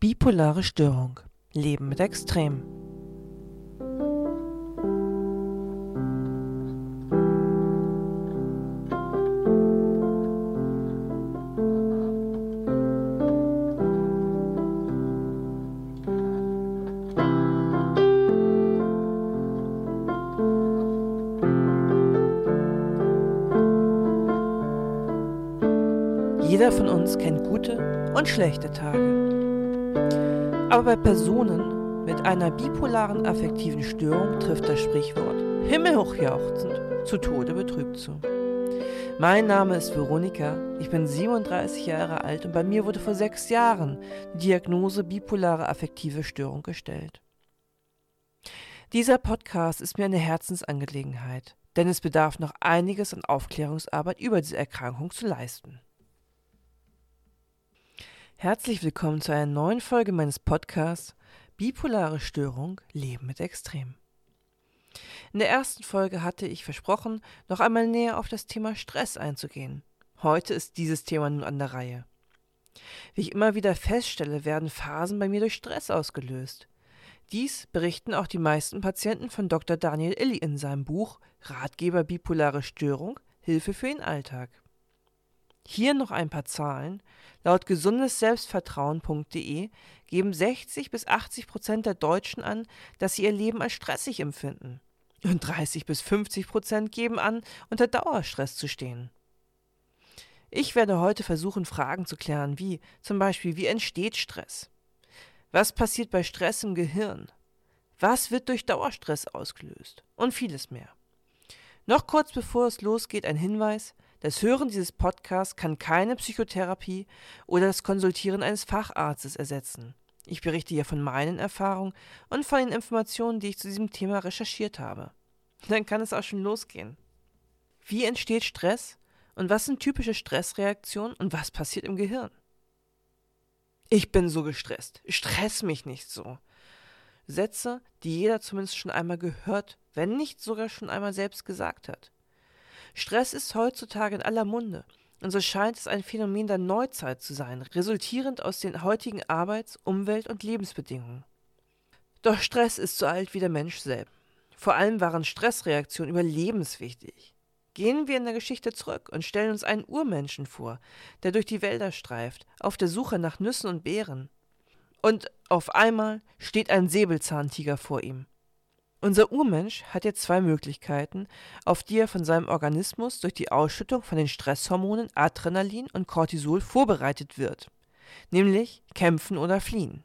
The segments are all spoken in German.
Bipolare Störung. Leben mit Extrem. Jeder von uns kennt gute und schlechte Tage. Aber bei Personen mit einer bipolaren affektiven Störung trifft das Sprichwort himmelhochjauchzend zu Tode betrübt zu. Mein Name ist Veronika, ich bin 37 Jahre alt und bei mir wurde vor sechs Jahren die Diagnose bipolare affektive Störung gestellt. Dieser Podcast ist mir eine Herzensangelegenheit, denn es bedarf noch einiges an Aufklärungsarbeit über diese Erkrankung zu leisten. Herzlich willkommen zu einer neuen Folge meines Podcasts Bipolare Störung Leben mit Extrem. In der ersten Folge hatte ich versprochen, noch einmal näher auf das Thema Stress einzugehen. Heute ist dieses Thema nun an der Reihe. Wie ich immer wieder feststelle, werden Phasen bei mir durch Stress ausgelöst. Dies berichten auch die meisten Patienten von Dr. Daniel Illy in seinem Buch Ratgeber Bipolare Störung Hilfe für den Alltag. Hier noch ein paar Zahlen. Laut gesundesselbstvertrauen.de geben 60 bis 80 Prozent der Deutschen an, dass sie ihr Leben als stressig empfinden. Und 30 bis 50 Prozent geben an, unter Dauerstress zu stehen. Ich werde heute versuchen, Fragen zu klären, wie zum Beispiel, wie entsteht Stress? Was passiert bei Stress im Gehirn? Was wird durch Dauerstress ausgelöst? Und vieles mehr. Noch kurz bevor es losgeht, ein Hinweis. Das Hören dieses Podcasts kann keine Psychotherapie oder das Konsultieren eines Facharztes ersetzen. Ich berichte hier von meinen Erfahrungen und von den Informationen, die ich zu diesem Thema recherchiert habe. Dann kann es auch schon losgehen. Wie entsteht Stress und was sind typische Stressreaktionen und was passiert im Gehirn? Ich bin so gestresst. Stress mich nicht so. Sätze, die jeder zumindest schon einmal gehört, wenn nicht sogar schon einmal selbst gesagt hat. Stress ist heutzutage in aller Munde, und so scheint es ein Phänomen der Neuzeit zu sein, resultierend aus den heutigen Arbeits-, Umwelt- und Lebensbedingungen. Doch Stress ist so alt wie der Mensch selbst. Vor allem waren Stressreaktionen überlebenswichtig. Gehen wir in der Geschichte zurück und stellen uns einen Urmenschen vor, der durch die Wälder streift, auf der Suche nach Nüssen und Beeren. Und auf einmal steht ein Säbelzahntiger vor ihm. Unser Urmensch hat jetzt zwei Möglichkeiten, auf die er von seinem Organismus durch die Ausschüttung von den Stresshormonen Adrenalin und Cortisol vorbereitet wird, nämlich kämpfen oder fliehen.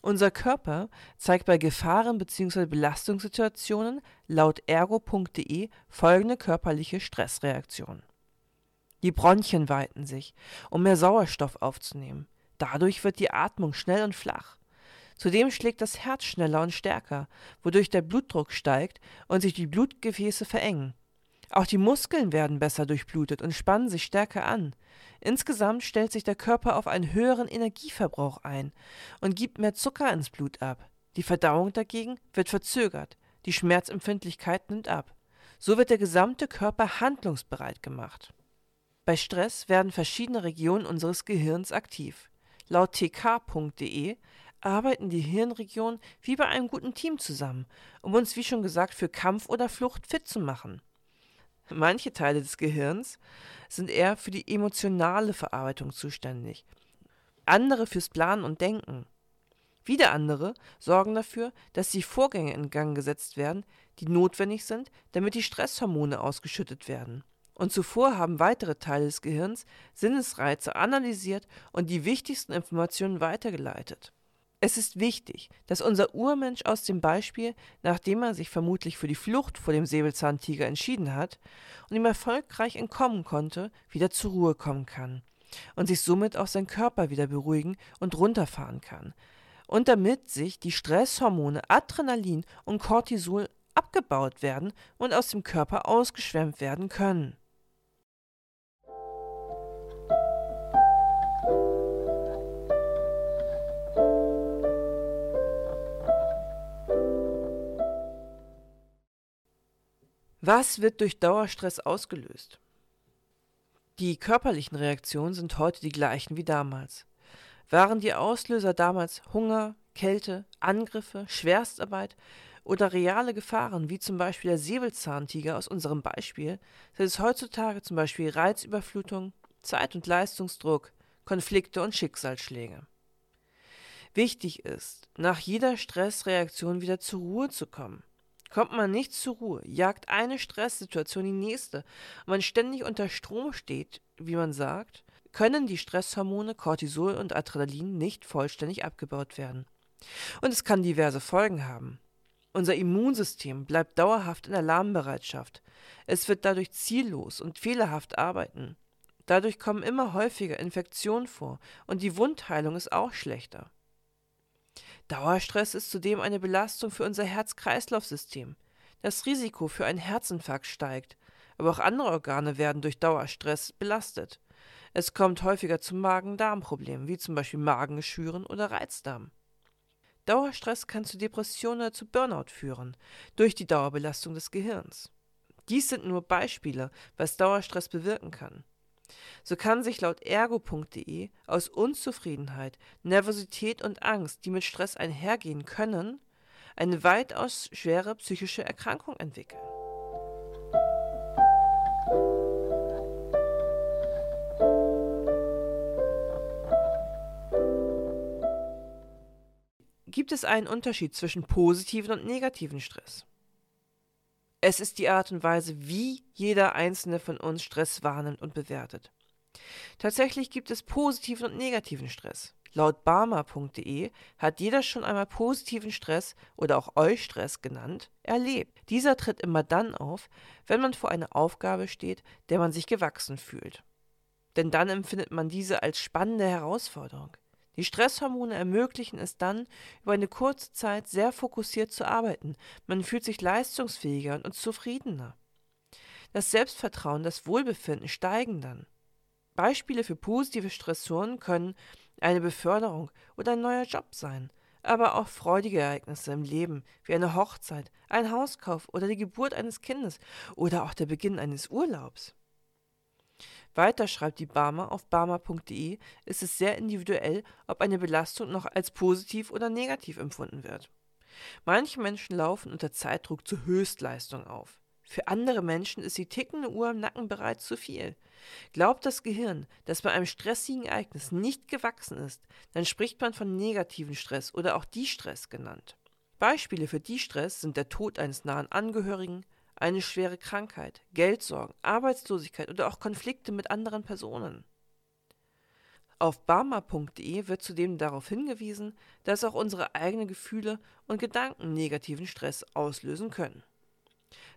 Unser Körper zeigt bei Gefahren bzw. Belastungssituationen laut ergo.de folgende körperliche Stressreaktion. Die Bronchien weiten sich, um mehr Sauerstoff aufzunehmen. Dadurch wird die Atmung schnell und flach. Zudem schlägt das Herz schneller und stärker, wodurch der Blutdruck steigt und sich die Blutgefäße verengen. Auch die Muskeln werden besser durchblutet und spannen sich stärker an. Insgesamt stellt sich der Körper auf einen höheren Energieverbrauch ein und gibt mehr Zucker ins Blut ab. Die Verdauung dagegen wird verzögert, die Schmerzempfindlichkeit nimmt ab. So wird der gesamte Körper handlungsbereit gemacht. Bei Stress werden verschiedene Regionen unseres Gehirns aktiv. Laut tk.de arbeiten die Hirnregionen wie bei einem guten Team zusammen, um uns, wie schon gesagt, für Kampf oder Flucht fit zu machen. Manche Teile des Gehirns sind eher für die emotionale Verarbeitung zuständig, andere fürs Planen und Denken. Wieder andere sorgen dafür, dass die Vorgänge in Gang gesetzt werden, die notwendig sind, damit die Stresshormone ausgeschüttet werden. Und zuvor haben weitere Teile des Gehirns Sinnesreize analysiert und die wichtigsten Informationen weitergeleitet. Es ist wichtig, dass unser Urmensch aus dem Beispiel, nachdem er sich vermutlich für die Flucht vor dem Säbelzahntiger entschieden hat und ihm erfolgreich entkommen konnte, wieder zur Ruhe kommen kann und sich somit auch sein Körper wieder beruhigen und runterfahren kann. Und damit sich die Stresshormone Adrenalin und Cortisol abgebaut werden und aus dem Körper ausgeschwemmt werden können. Was wird durch Dauerstress ausgelöst? Die körperlichen Reaktionen sind heute die gleichen wie damals. Waren die Auslöser damals Hunger, Kälte, Angriffe, Schwerstarbeit oder reale Gefahren, wie zum Beispiel der Säbelzahntiger aus unserem Beispiel, sind es heutzutage zum Beispiel Reizüberflutung, Zeit- und Leistungsdruck, Konflikte und Schicksalsschläge. Wichtig ist, nach jeder Stressreaktion wieder zur Ruhe zu kommen. Kommt man nicht zur Ruhe, jagt eine Stresssituation die nächste und man ständig unter Strom steht, wie man sagt, können die Stresshormone Cortisol und Adrenalin nicht vollständig abgebaut werden. Und es kann diverse Folgen haben. Unser Immunsystem bleibt dauerhaft in Alarmbereitschaft. Es wird dadurch ziellos und fehlerhaft arbeiten. Dadurch kommen immer häufiger Infektionen vor und die Wundheilung ist auch schlechter. Dauerstress ist zudem eine Belastung für unser Herz-Kreislauf-System. Das Risiko für einen Herzinfarkt steigt, aber auch andere Organe werden durch Dauerstress belastet. Es kommt häufiger zu Magen-Darm-Problemen, wie zum Beispiel Magengeschwüren oder Reizdarm. Dauerstress kann zu Depressionen oder zu Burnout führen, durch die Dauerbelastung des Gehirns. Dies sind nur Beispiele, was Dauerstress bewirken kann. So kann sich laut ergo.de aus Unzufriedenheit, Nervosität und Angst, die mit Stress einhergehen können, eine weitaus schwere psychische Erkrankung entwickeln. Gibt es einen Unterschied zwischen positiven und negativen Stress? Es ist die Art und Weise, wie jeder einzelne von uns Stress wahrnimmt und bewertet. Tatsächlich gibt es positiven und negativen Stress. Laut barmer.de hat jeder schon einmal positiven Stress oder auch Eustress genannt erlebt. Dieser tritt immer dann auf, wenn man vor einer Aufgabe steht, der man sich gewachsen fühlt. Denn dann empfindet man diese als spannende Herausforderung. Die Stresshormone ermöglichen es dann, über eine kurze Zeit sehr fokussiert zu arbeiten. Man fühlt sich leistungsfähiger und zufriedener. Das Selbstvertrauen, das Wohlbefinden steigen dann. Beispiele für positive Stressoren können eine Beförderung oder ein neuer Job sein, aber auch freudige Ereignisse im Leben, wie eine Hochzeit, ein Hauskauf oder die Geburt eines Kindes oder auch der Beginn eines Urlaubs. Weiter schreibt die Barmer auf barmer.de, ist es sehr individuell, ob eine Belastung noch als positiv oder negativ empfunden wird. Manche Menschen laufen unter Zeitdruck zur Höchstleistung auf. Für andere Menschen ist die tickende Uhr im Nacken bereits zu viel. Glaubt das Gehirn, dass bei einem stressigen Ereignis nicht gewachsen ist, dann spricht man von negativen Stress oder auch Distress genannt. Beispiele für Distress sind der Tod eines nahen Angehörigen, eine schwere Krankheit, Geldsorgen, Arbeitslosigkeit oder auch Konflikte mit anderen Personen. Auf barmer.de wird zudem darauf hingewiesen, dass auch unsere eigenen Gefühle und Gedanken negativen Stress auslösen können.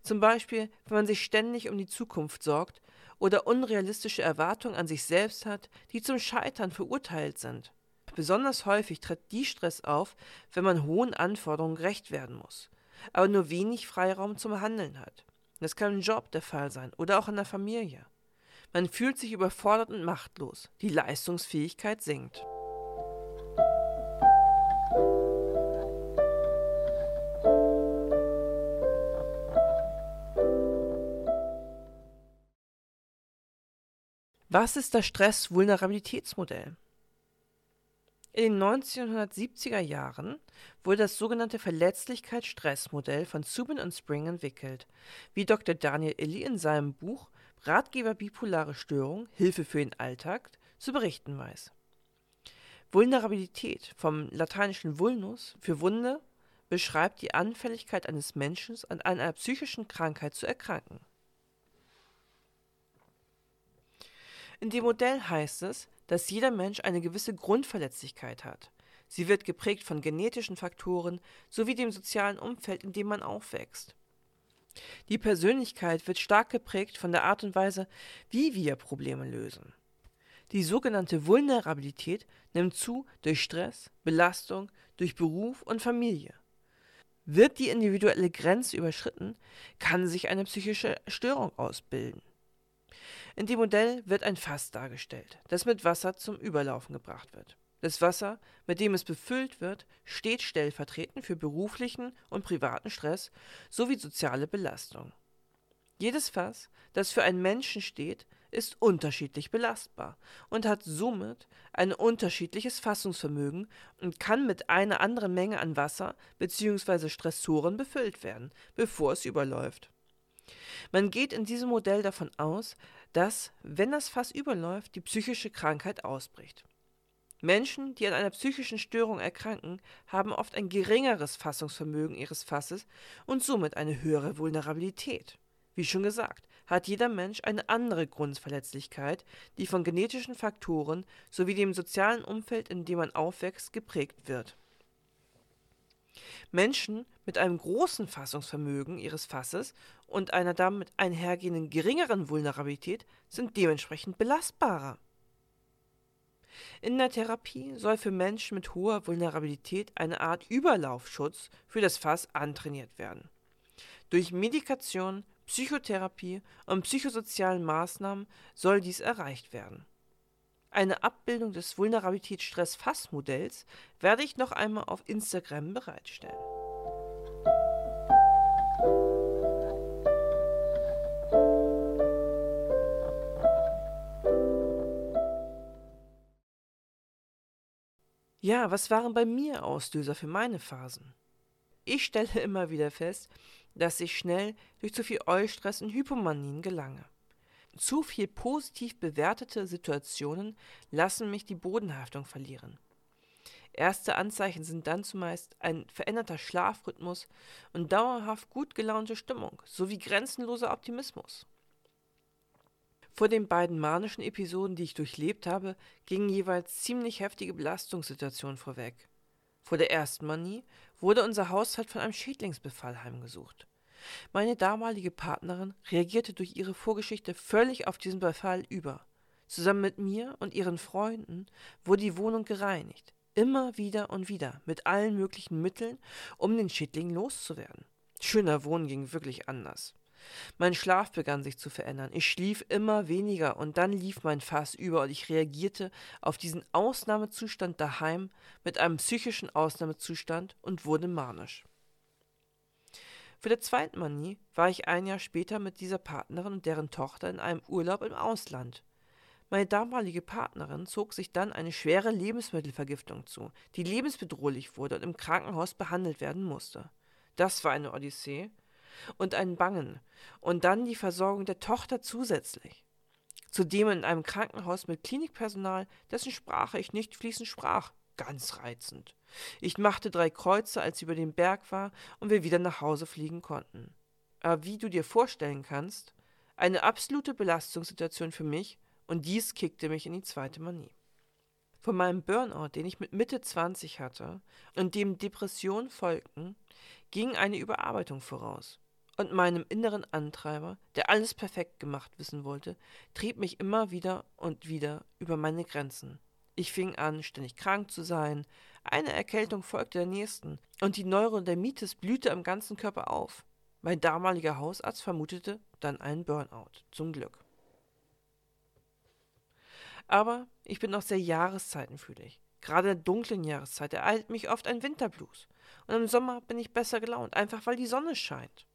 Zum Beispiel, wenn man sich ständig um die Zukunft sorgt oder unrealistische Erwartungen an sich selbst hat, die zum Scheitern verurteilt sind. Besonders häufig tritt die Stress auf, wenn man hohen Anforderungen gerecht werden muss aber nur wenig Freiraum zum Handeln hat. Das kann im Job der Fall sein oder auch in der Familie. Man fühlt sich überfordert und machtlos. Die Leistungsfähigkeit sinkt. Was ist das Stress-Vulnerabilitätsmodell? In den 1970er Jahren wurde das sogenannte Verletzlichkeits-Stress-Modell von Subin und Spring entwickelt, wie Dr. Daniel Illy in seinem Buch Ratgeber bipolare Störung Hilfe für den Alltag zu berichten weiß. Vulnerabilität vom lateinischen vulnus für Wunde beschreibt die Anfälligkeit eines Menschen an einer psychischen Krankheit zu erkranken. In dem Modell heißt es, dass jeder Mensch eine gewisse Grundverletzlichkeit hat. Sie wird geprägt von genetischen Faktoren sowie dem sozialen Umfeld, in dem man aufwächst. Die Persönlichkeit wird stark geprägt von der Art und Weise, wie wir Probleme lösen. Die sogenannte Vulnerabilität nimmt zu durch Stress, Belastung, durch Beruf und Familie. Wird die individuelle Grenze überschritten, kann sich eine psychische Störung ausbilden. In dem Modell wird ein Fass dargestellt, das mit Wasser zum Überlaufen gebracht wird. Das Wasser, mit dem es befüllt wird, steht stellvertretend für beruflichen und privaten Stress sowie soziale Belastung. Jedes Fass, das für einen Menschen steht, ist unterschiedlich belastbar und hat somit ein unterschiedliches Fassungsvermögen und kann mit einer anderen Menge an Wasser bzw. Stressoren befüllt werden, bevor es überläuft. Man geht in diesem Modell davon aus, dass, wenn das Fass überläuft, die psychische Krankheit ausbricht. Menschen, die an einer psychischen Störung erkranken, haben oft ein geringeres Fassungsvermögen ihres Fasses und somit eine höhere Vulnerabilität. Wie schon gesagt, hat jeder Mensch eine andere Grundverletzlichkeit, die von genetischen Faktoren sowie dem sozialen Umfeld, in dem man aufwächst, geprägt wird. Menschen mit einem großen Fassungsvermögen ihres Fasses und einer damit einhergehenden geringeren Vulnerabilität sind dementsprechend belastbarer. In der Therapie soll für Menschen mit hoher Vulnerabilität eine Art Überlaufschutz für das Fass antrainiert werden. Durch Medikation, Psychotherapie und psychosozialen Maßnahmen soll dies erreicht werden. Eine Abbildung des Vulnerabilitätsstress-Fass-Modells werde ich noch einmal auf Instagram bereitstellen. Ja, was waren bei mir Auslöser für meine Phasen? Ich stelle immer wieder fest, dass ich schnell durch zu viel Eustress und Hypomanien gelange. Zu viel positiv bewertete Situationen lassen mich die Bodenhaftung verlieren. Erste Anzeichen sind dann zumeist ein veränderter Schlafrhythmus und dauerhaft gut gelaunte Stimmung sowie grenzenloser Optimismus. Vor den beiden manischen Episoden, die ich durchlebt habe, gingen jeweils ziemlich heftige Belastungssituationen vorweg. Vor der ersten Manie wurde unser Haushalt von einem Schädlingsbefall heimgesucht. Meine damalige Partnerin reagierte durch ihre Vorgeschichte völlig auf diesen Befall über. Zusammen mit mir und ihren Freunden wurde die Wohnung gereinigt, immer wieder und wieder, mit allen möglichen Mitteln, um den Schädling loszuwerden. Schöner Wohnen ging wirklich anders. Mein Schlaf begann sich zu verändern. Ich schlief immer weniger und dann lief mein Fass über und ich reagierte auf diesen Ausnahmezustand daheim mit einem psychischen Ausnahmezustand und wurde manisch. Für der zweiten Manie war ich ein Jahr später mit dieser Partnerin und deren Tochter in einem Urlaub im Ausland. Meine damalige Partnerin zog sich dann eine schwere Lebensmittelvergiftung zu, die lebensbedrohlich wurde und im Krankenhaus behandelt werden musste. Das war eine Odyssee und ein Bangen und dann die Versorgung der Tochter zusätzlich. Zudem in einem Krankenhaus mit Klinikpersonal, dessen Sprache ich nicht fließend sprach. Ganz reizend. Ich machte drei Kreuze, als sie über den Berg war und wir wieder nach Hause fliegen konnten. Aber wie du dir vorstellen kannst, eine absolute Belastungssituation für mich und dies kickte mich in die zweite Manie. Von meinem Burnout, den ich mit Mitte 20 hatte und dem Depressionen folgten, ging eine Überarbeitung voraus. Und meinem inneren Antreiber, der alles perfekt gemacht wissen wollte, trieb mich immer wieder und wieder über meine Grenzen. Ich fing an, ständig krank zu sein, eine Erkältung folgte der nächsten, und die Neurodermitis blühte am ganzen Körper auf. Mein damaliger Hausarzt vermutete dann einen Burnout, zum Glück. Aber ich bin auch sehr jahreszeitenfühlig. Gerade in der dunklen Jahreszeit ereilt mich oft ein Winterblues. Und im Sommer bin ich besser gelaunt, einfach weil die Sonne scheint.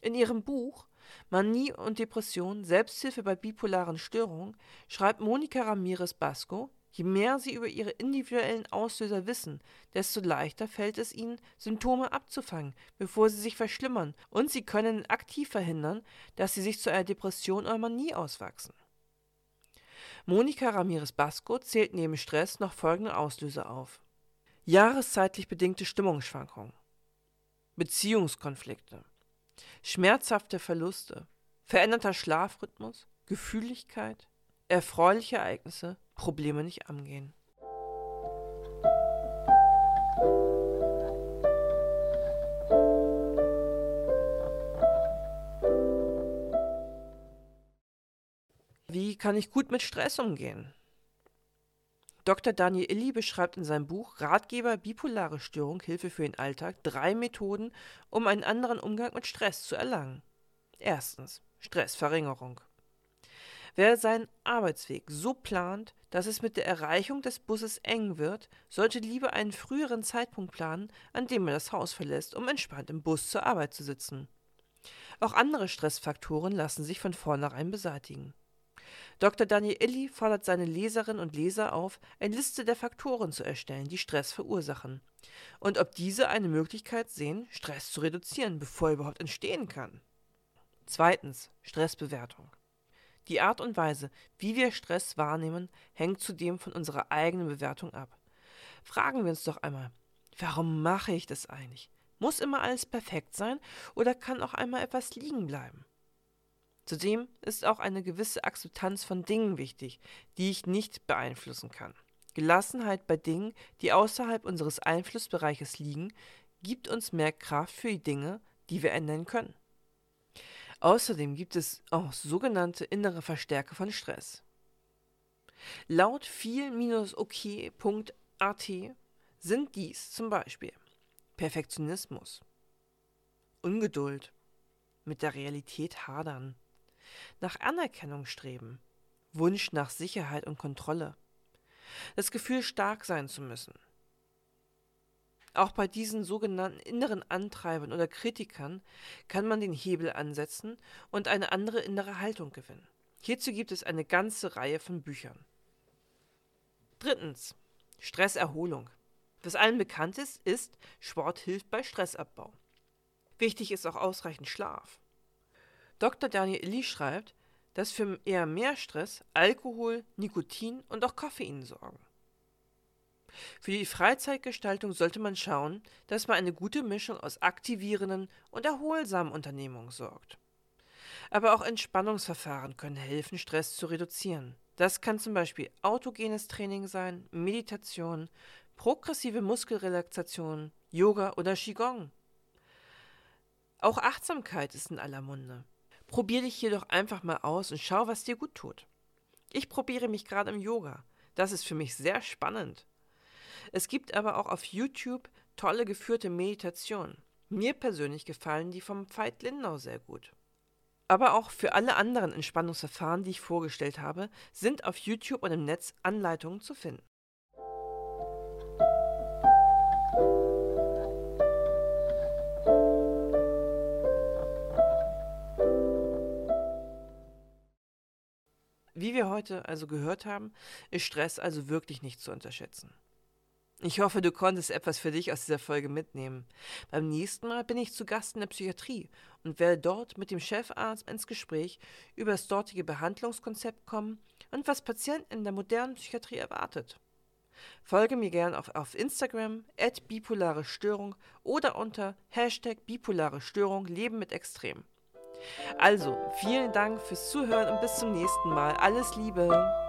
In ihrem Buch Manie und Depression, Selbsthilfe bei bipolaren Störungen, schreibt Monika Ramirez Basco, je mehr sie über ihre individuellen Auslöser wissen, desto leichter fällt es ihnen, Symptome abzufangen, bevor sie sich verschlimmern, und sie können aktiv verhindern, dass sie sich zu einer Depression oder Manie auswachsen. Monika Ramirez Basco zählt neben Stress noch folgende Auslöser auf. Jahreszeitlich bedingte Stimmungsschwankungen, Beziehungskonflikte, schmerzhafte Verluste, veränderter Schlafrhythmus, Gefühligkeit, erfreuliche Ereignisse, Probleme nicht angehen. Wie kann ich gut mit Stress umgehen? Dr. Daniel Illy beschreibt in seinem Buch Ratgeber Bipolare Störung Hilfe für den Alltag drei Methoden, um einen anderen Umgang mit Stress zu erlangen. Erstens Stressverringerung. Wer seinen Arbeitsweg so plant, dass es mit der Erreichung des Busses eng wird, sollte lieber einen früheren Zeitpunkt planen, an dem er das Haus verlässt, um entspannt im Bus zur Arbeit zu sitzen. Auch andere Stressfaktoren lassen sich von vornherein beseitigen. Dr. Daniel Illy fordert seine Leserinnen und Leser auf, eine Liste der Faktoren zu erstellen, die Stress verursachen. Und ob diese eine Möglichkeit sehen, Stress zu reduzieren, bevor er überhaupt entstehen kann. Zweitens Stressbewertung. Die Art und Weise, wie wir Stress wahrnehmen, hängt zudem von unserer eigenen Bewertung ab. Fragen wir uns doch einmal, warum mache ich das eigentlich? Muss immer alles perfekt sein oder kann auch einmal etwas liegen bleiben? Zudem ist auch eine gewisse Akzeptanz von Dingen wichtig, die ich nicht beeinflussen kann. Gelassenheit bei Dingen, die außerhalb unseres Einflussbereiches liegen, gibt uns mehr Kraft für die Dinge, die wir ändern können. Außerdem gibt es auch sogenannte innere Verstärker von Stress. Laut viel-ok.at sind dies zum Beispiel Perfektionismus, Ungeduld, mit der Realität hadern, nach Anerkennung streben, Wunsch nach Sicherheit und Kontrolle, das Gefühl, stark sein zu müssen. Auch bei diesen sogenannten inneren Antreibern oder Kritikern kann man den Hebel ansetzen und eine andere innere Haltung gewinnen. Hierzu gibt es eine ganze Reihe von Büchern. Drittens. Stresserholung. Was allen bekannt ist, ist, Sport hilft bei Stressabbau. Wichtig ist auch ausreichend Schlaf. Dr. Daniel Illy schreibt, dass für eher mehr Stress Alkohol, Nikotin und auch Koffein sorgen. Für die Freizeitgestaltung sollte man schauen, dass man eine gute Mischung aus aktivierenden und erholsamen Unternehmungen sorgt. Aber auch Entspannungsverfahren können helfen, Stress zu reduzieren. Das kann zum Beispiel autogenes Training sein, Meditation, progressive Muskelrelaxation, Yoga oder Qigong. Auch Achtsamkeit ist in aller Munde. Probier dich jedoch einfach mal aus und schau, was dir gut tut. Ich probiere mich gerade im Yoga. Das ist für mich sehr spannend. Es gibt aber auch auf YouTube tolle geführte Meditationen. Mir persönlich gefallen die vom Veit Lindau sehr gut. Aber auch für alle anderen Entspannungsverfahren, die ich vorgestellt habe, sind auf YouTube und im Netz Anleitungen zu finden. Wie wir heute also gehört haben, ist Stress also wirklich nicht zu unterschätzen. Ich hoffe, du konntest etwas für dich aus dieser Folge mitnehmen. Beim nächsten Mal bin ich zu Gast in der Psychiatrie und werde dort mit dem Chefarzt ins Gespräch über das dortige Behandlungskonzept kommen und was Patienten in der modernen Psychiatrie erwartet. Folge mir gern auf, auf Instagram, bipolare Störung oder unter Hashtag bipolare Störung Leben mit Extrem. Also, vielen Dank fürs Zuhören und bis zum nächsten Mal. Alles Liebe!